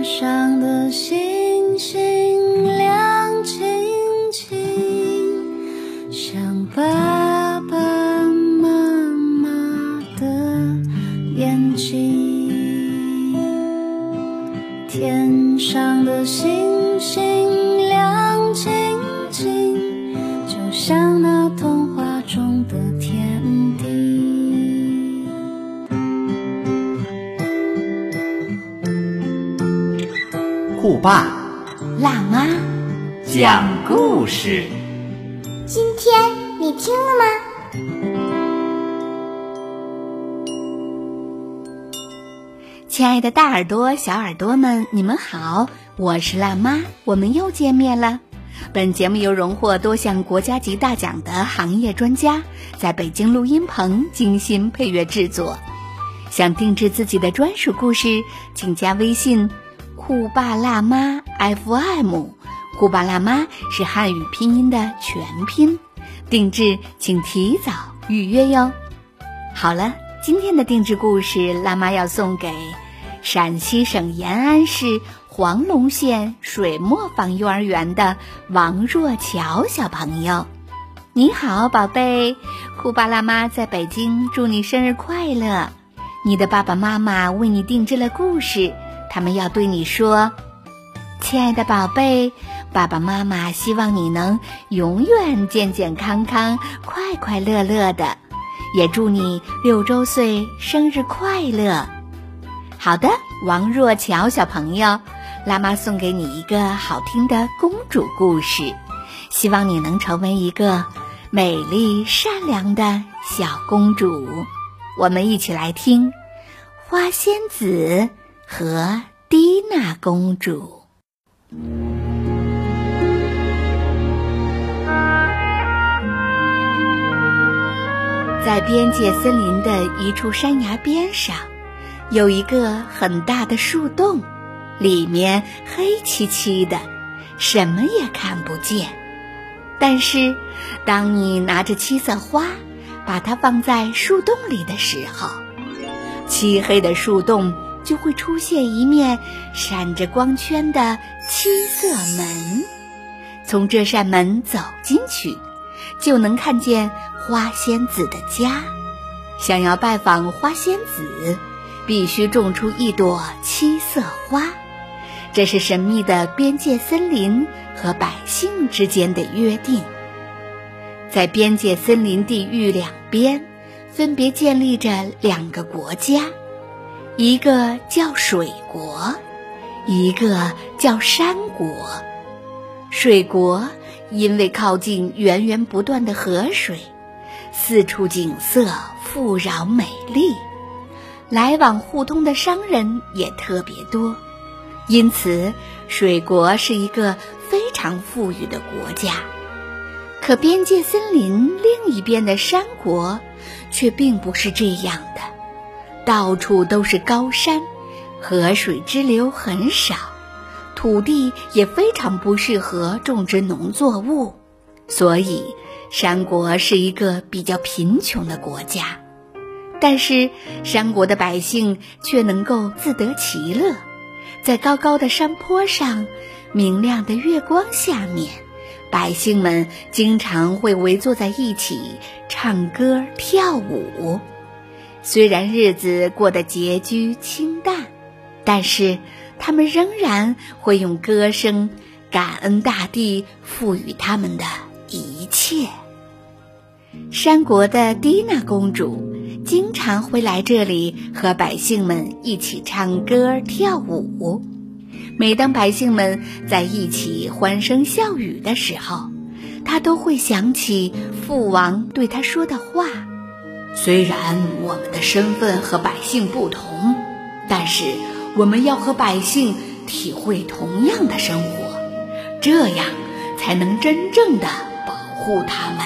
天上的星星。酷爸辣妈，讲故事。今天你听了吗？亲爱的大耳朵、小耳朵们，你们好，我是辣妈，我们又见面了。本节目由荣获多项国家级大奖的行业专家在北京录音棚精心配乐制作。想定制自己的专属故事，请加微信“酷爸辣妈 FM”。酷爸辣妈是汉语拼音的全拼，定制请提早预约哟。好了，今天的定制故事，辣妈要送给陕西省延安市黄龙县水磨坊幼儿园的王若乔小朋友。你好，宝贝，酷爸辣妈在北京，祝你生日快乐！你的爸爸妈妈为你定制了故事，他们要对你说：“亲爱的宝贝，爸爸妈妈希望你能永远健健康康、快快乐乐的。”也祝你六周岁生日快乐！好的，王若乔小朋友，辣妈送给你一个好听的公主故事，希望你能成为一个美丽善良的小公主。我们一起来听《花仙子和蒂娜公主》。在边界森林的一处山崖边上，有一个很大的树洞，里面黑漆漆的，什么也看不见。但是，当你拿着七色花，把它放在树洞里的时候，漆黑的树洞就会出现一面闪着光圈的七色门。从这扇门走进去，就能看见。花仙子的家，想要拜访花仙子，必须种出一朵七色花。这是神秘的边界森林和百姓之间的约定。在边界森林地域两边，分别建立着两个国家，一个叫水国，一个叫山国。水国因为靠近源源不断的河水。四处景色富饶美丽，来往互通的商人也特别多，因此水国是一个非常富裕的国家。可边界森林另一边的山国却并不是这样的，到处都是高山，河水支流很少，土地也非常不适合种植农作物，所以。山国是一个比较贫穷的国家，但是山国的百姓却能够自得其乐。在高高的山坡上，明亮的月光下面，百姓们经常会围坐在一起唱歌跳舞。虽然日子过得拮据清淡，但是他们仍然会用歌声感恩大地赋予他们的一切。山国的蒂娜公主经常会来这里和百姓们一起唱歌跳舞。每当百姓们在一起欢声笑语的时候，她都会想起父王对她说的话：“虽然我们的身份和百姓不同，但是我们要和百姓体会同样的生活，这样才能真正的保护他们。”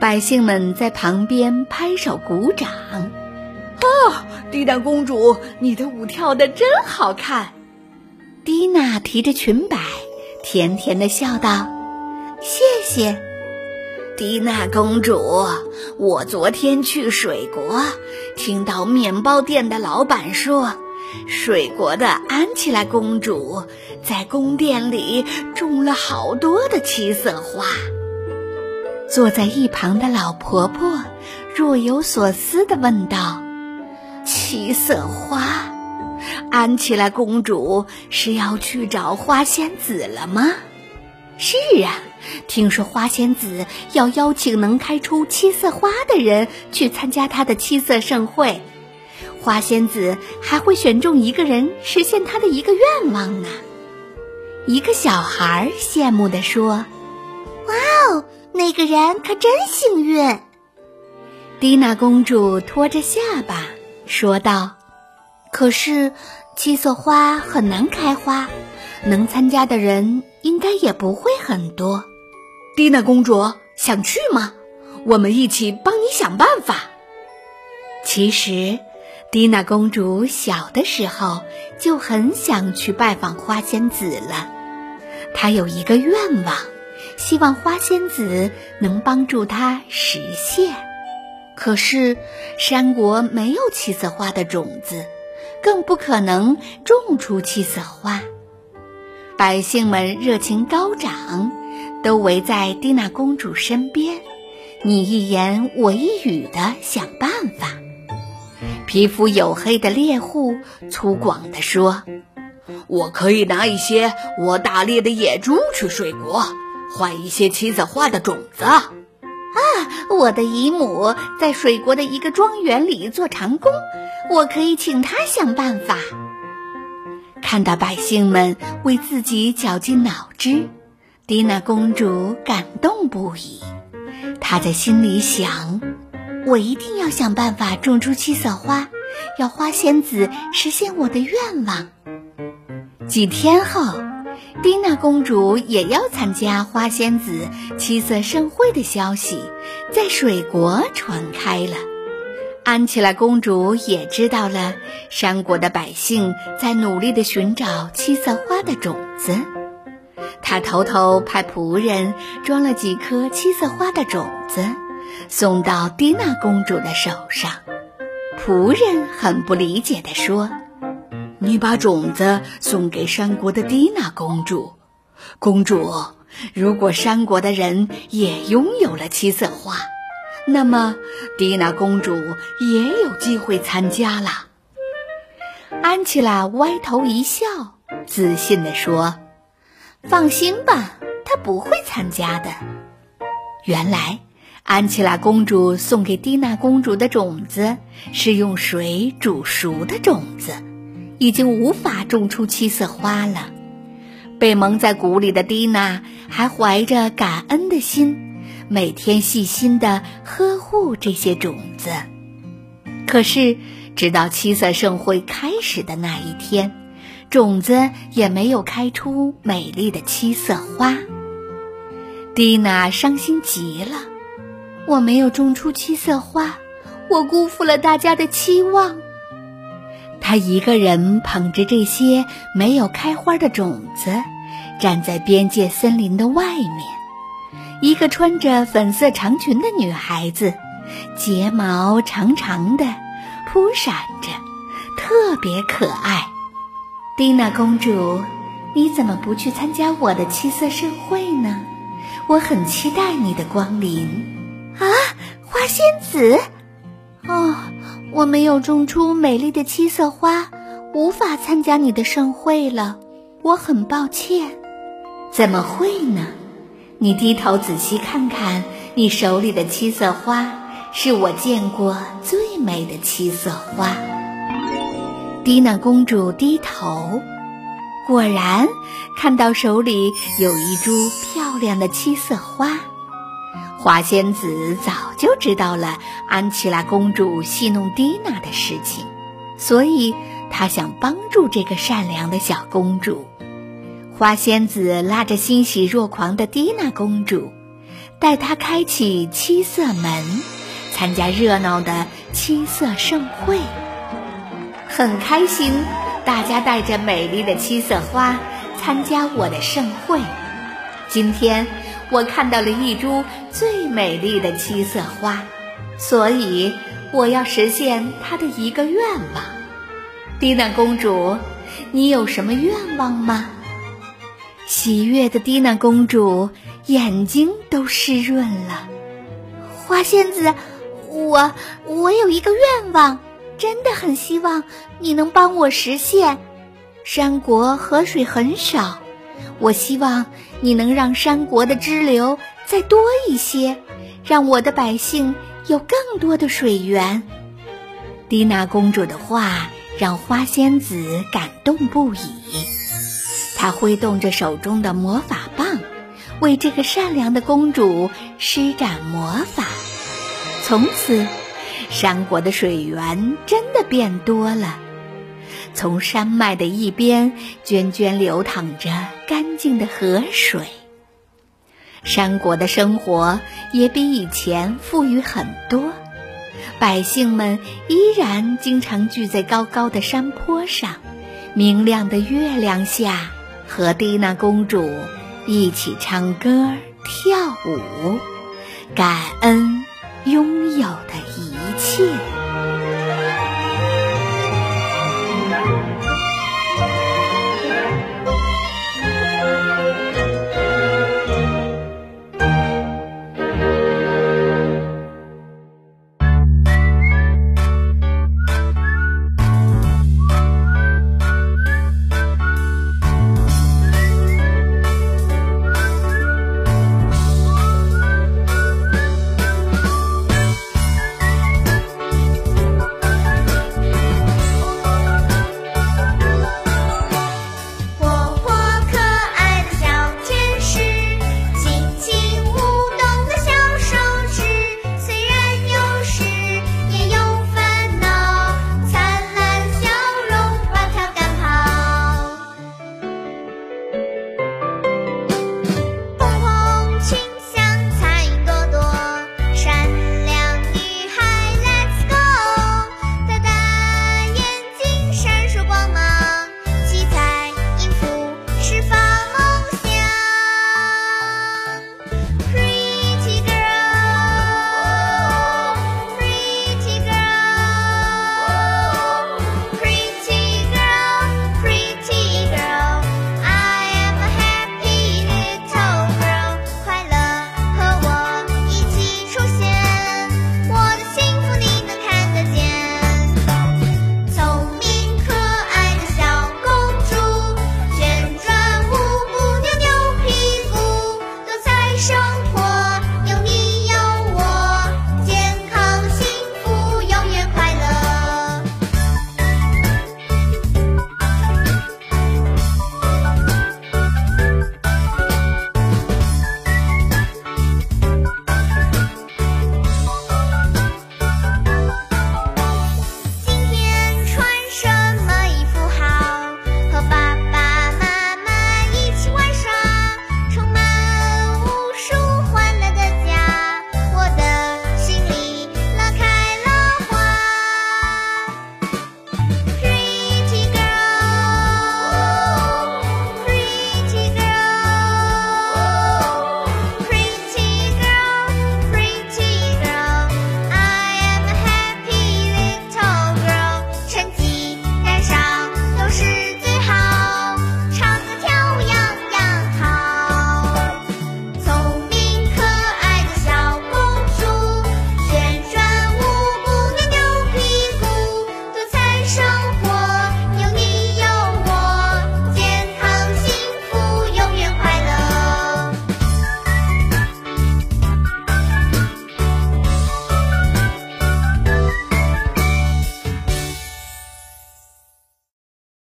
百姓们在旁边拍手鼓掌。哦，蒂娜公主，你的舞跳得真好看。蒂娜提着裙摆，甜甜的笑道：“谢谢，蒂娜公主。我昨天去水国，听到面包店的老板说，水国的安琪拉公主在宫殿里种了好多的七色花。坐在一旁的老婆婆若有所思地问道：“七色花，安琪拉公主是要去找花仙子了吗？”“是啊，听说花仙子要邀请能开出七色花的人去参加她的七色盛会。”花仙子还会选中一个人实现她的一个愿望呢。一个小孩羡慕地说：“哇哦，那个人可真幸运！”蒂娜公主托着下巴说道：“可是七色花很难开花，能参加的人应该也不会很多。”蒂娜公主想去吗？我们一起帮你想办法。其实。蒂娜公主小的时候就很想去拜访花仙子了，她有一个愿望，希望花仙子能帮助她实现。可是山国没有七色花的种子，更不可能种出七色花。百姓们热情高涨，都围在蒂娜公主身边，你一言我一语的想办法。皮肤黝黑的猎户粗犷地说：“我可以拿一些我打猎的野猪去水国，换一些七色花的种子。”啊，我的姨母在水国的一个庄园里做长工，我可以请她想办法。看到百姓们为自己绞尽脑汁，蒂娜公主感动不已。她在心里想。我一定要想办法种出七色花，要花仙子实现我的愿望。几天后，蒂娜公主也要参加花仙子七色盛会的消息在水国传开了。安琪拉公主也知道了山国的百姓在努力地寻找七色花的种子，他偷偷派仆人装了几颗七色花的种子。送到蒂娜公主的手上，仆人很不理解地说：“你把种子送给山国的蒂娜公主，公主，如果山国的人也拥有了七色花，那么蒂娜公主也有机会参加了。”安琪拉歪头一笑，自信地说：“放心吧，她不会参加的。”原来。安琪拉公主送给蒂娜公主的种子是用水煮熟的种子，已经无法种出七色花了。被蒙在鼓里的蒂娜还怀着感恩的心，每天细心地呵护这些种子。可是，直到七色盛会开始的那一天，种子也没有开出美丽的七色花。蒂娜伤心极了。我没有种出七色花，我辜负了大家的期望。他一个人捧着这些没有开花的种子，站在边界森林的外面。一个穿着粉色长裙的女孩子，睫毛长长的，扑闪着，特别可爱。蒂娜公主，你怎么不去参加我的七色盛会呢？我很期待你的光临。啊，花仙子！哦，我没有种出美丽的七色花，无法参加你的盛会了。我很抱歉。怎么会呢？你低头仔细看看，你手里的七色花是我见过最美的七色花。蒂娜公主低头，果然看到手里有一株漂亮的七色花。花仙子早就知道了安琪拉公主戏弄蒂娜的事情，所以她想帮助这个善良的小公主。花仙子拉着欣喜若狂的蒂娜公主，带她开启七色门，参加热闹的七色盛会。很开心，大家带着美丽的七色花参加我的盛会。今天。我看到了一株最美丽的七色花，所以我要实现它的一个愿望。蒂娜公主，你有什么愿望吗？喜悦的蒂娜公主眼睛都湿润了。花仙子，我我有一个愿望，真的很希望你能帮我实现。山国河水很少，我希望你能让山国的支流再多一些，让我的百姓有更多的水源。蒂娜公主的话。让花仙子感动不已，她挥动着手中的魔法棒，为这个善良的公主施展魔法。从此，山国的水源真的变多了。从山脉的一边，涓涓流淌着干净的河水。山国的生活也比以前富裕很多。百姓们依然经常聚在高高的山坡上，明亮的月亮下，和蒂娜公主一起唱歌跳舞，感恩拥有的一切。